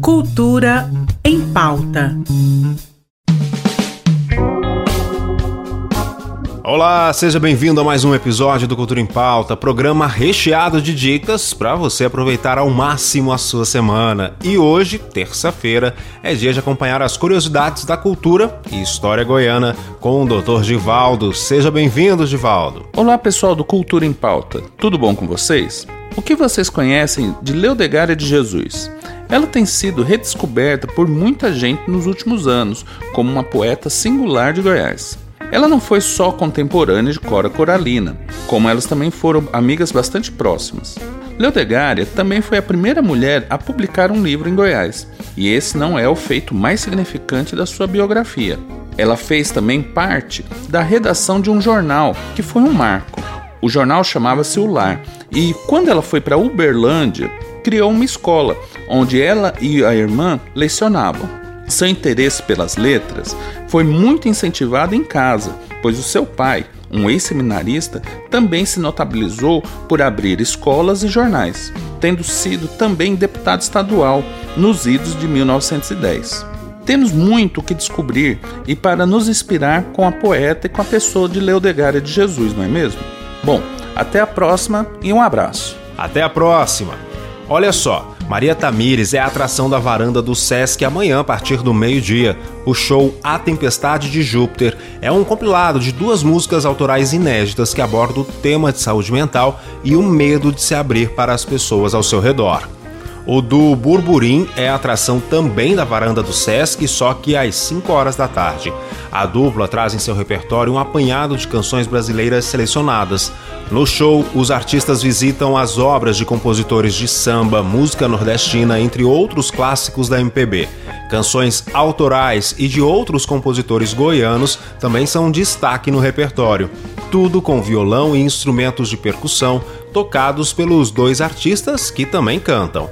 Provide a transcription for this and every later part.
Cultura em pauta. Olá, seja bem-vindo a mais um episódio do Cultura em Pauta, programa recheado de dicas para você aproveitar ao máximo a sua semana. E hoje, terça-feira, é dia de acompanhar as curiosidades da cultura e história goiana com o Dr. Givaldo. Seja bem-vindo, Givaldo. Olá, pessoal do Cultura em Pauta. Tudo bom com vocês? O que vocês conhecem de Leodegária de Jesus? Ela tem sido redescoberta por muita gente nos últimos anos como uma poeta singular de Goiás. Ela não foi só contemporânea de Cora Coralina, como elas também foram amigas bastante próximas. Leodegária também foi a primeira mulher a publicar um livro em Goiás, e esse não é o feito mais significante da sua biografia. Ela fez também parte da redação de um jornal, que foi um marco. O jornal chamava-se O Lar, e quando ela foi para Uberlândia, criou uma escola, onde ela e a irmã lecionavam. Seu interesse pelas letras foi muito incentivado em casa, pois o seu pai, um ex-seminarista, também se notabilizou por abrir escolas e jornais, tendo sido também deputado estadual nos idos de 1910. Temos muito o que descobrir e para nos inspirar com a poeta e com a pessoa de Leodegária de Jesus, não é mesmo? Bom, até a próxima e um abraço. Até a próxima! Olha só, Maria Tamires é a atração da varanda do Sesc amanhã a partir do meio-dia. O show A Tempestade de Júpiter é um compilado de duas músicas autorais inéditas que abordam o tema de saúde mental e o medo de se abrir para as pessoas ao seu redor. O do Burburim é atração também da varanda do Sesc, só que às 5 horas da tarde. A dupla traz em seu repertório um apanhado de canções brasileiras selecionadas. No show, os artistas visitam as obras de compositores de samba, música nordestina, entre outros clássicos da MPB. Canções autorais e de outros compositores goianos também são um destaque no repertório. Tudo com violão e instrumentos de percussão, tocados pelos dois artistas que também cantam.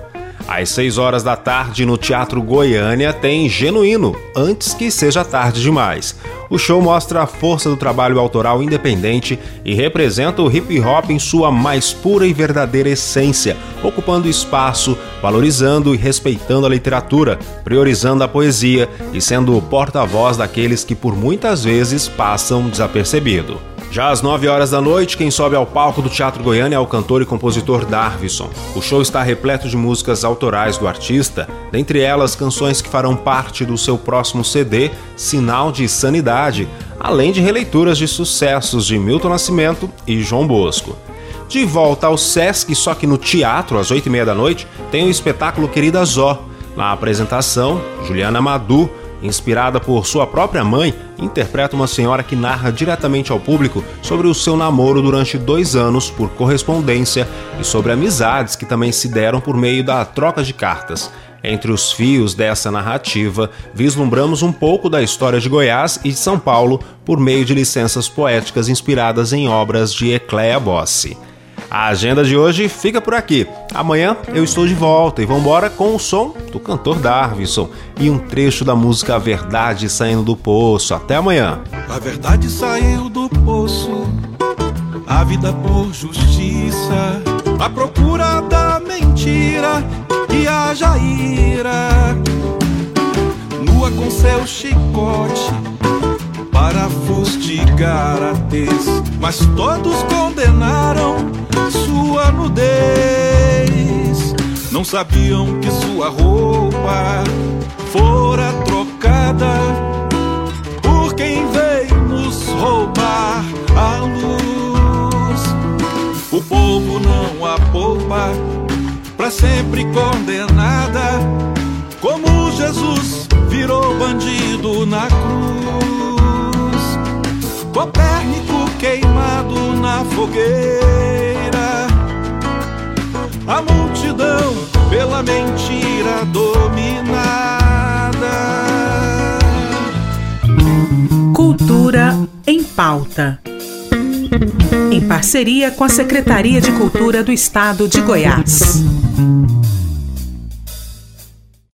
Às 6 horas da tarde, no Teatro Goiânia, tem Genuíno, antes que seja tarde demais. O show mostra a força do trabalho autoral independente e representa o hip hop em sua mais pura e verdadeira essência, ocupando espaço, valorizando e respeitando a literatura, priorizando a poesia e sendo o porta-voz daqueles que por muitas vezes passam desapercebido. Já às 9 horas da noite, quem sobe ao palco do Teatro Goiânia é o cantor e compositor Darvison. O show está repleto de músicas autorais do artista, dentre elas canções que farão parte do seu próximo CD, Sinal de Sanidade, além de releituras de sucessos de Milton Nascimento e João Bosco. De volta ao Sesc, só que no teatro, às 8 e meia da noite, tem o espetáculo Querida Zó. Na apresentação, Juliana Madu inspirada por sua própria mãe, interpreta uma senhora que narra diretamente ao público sobre o seu namoro durante dois anos por correspondência e sobre amizades que também se deram por meio da troca de cartas. Entre os fios dessa narrativa, vislumbramos um pouco da história de Goiás e de São Paulo por meio de licenças poéticas inspiradas em obras de Ecléa Bossi. A agenda de hoje fica por aqui. Amanhã eu estou de volta e vambora com o som do cantor Darvison e um trecho da música Verdade saindo do poço. Até amanhã. A verdade saiu do poço, a vida por justiça, a procura da mentira e a jaira. Nua com seu chicote para fustigar a tez, mas todos condenaram sua nudez. Não sabiam que sua roupa fora trocada por quem veio nos roubar a luz. O povo não a poupa, pra sempre condenada, como Jesus virou bandido. Copérnico queimado na fogueira a multidão pela mentira dominada. Cultura em pauta. Em parceria com a Secretaria de Cultura do Estado de Goiás.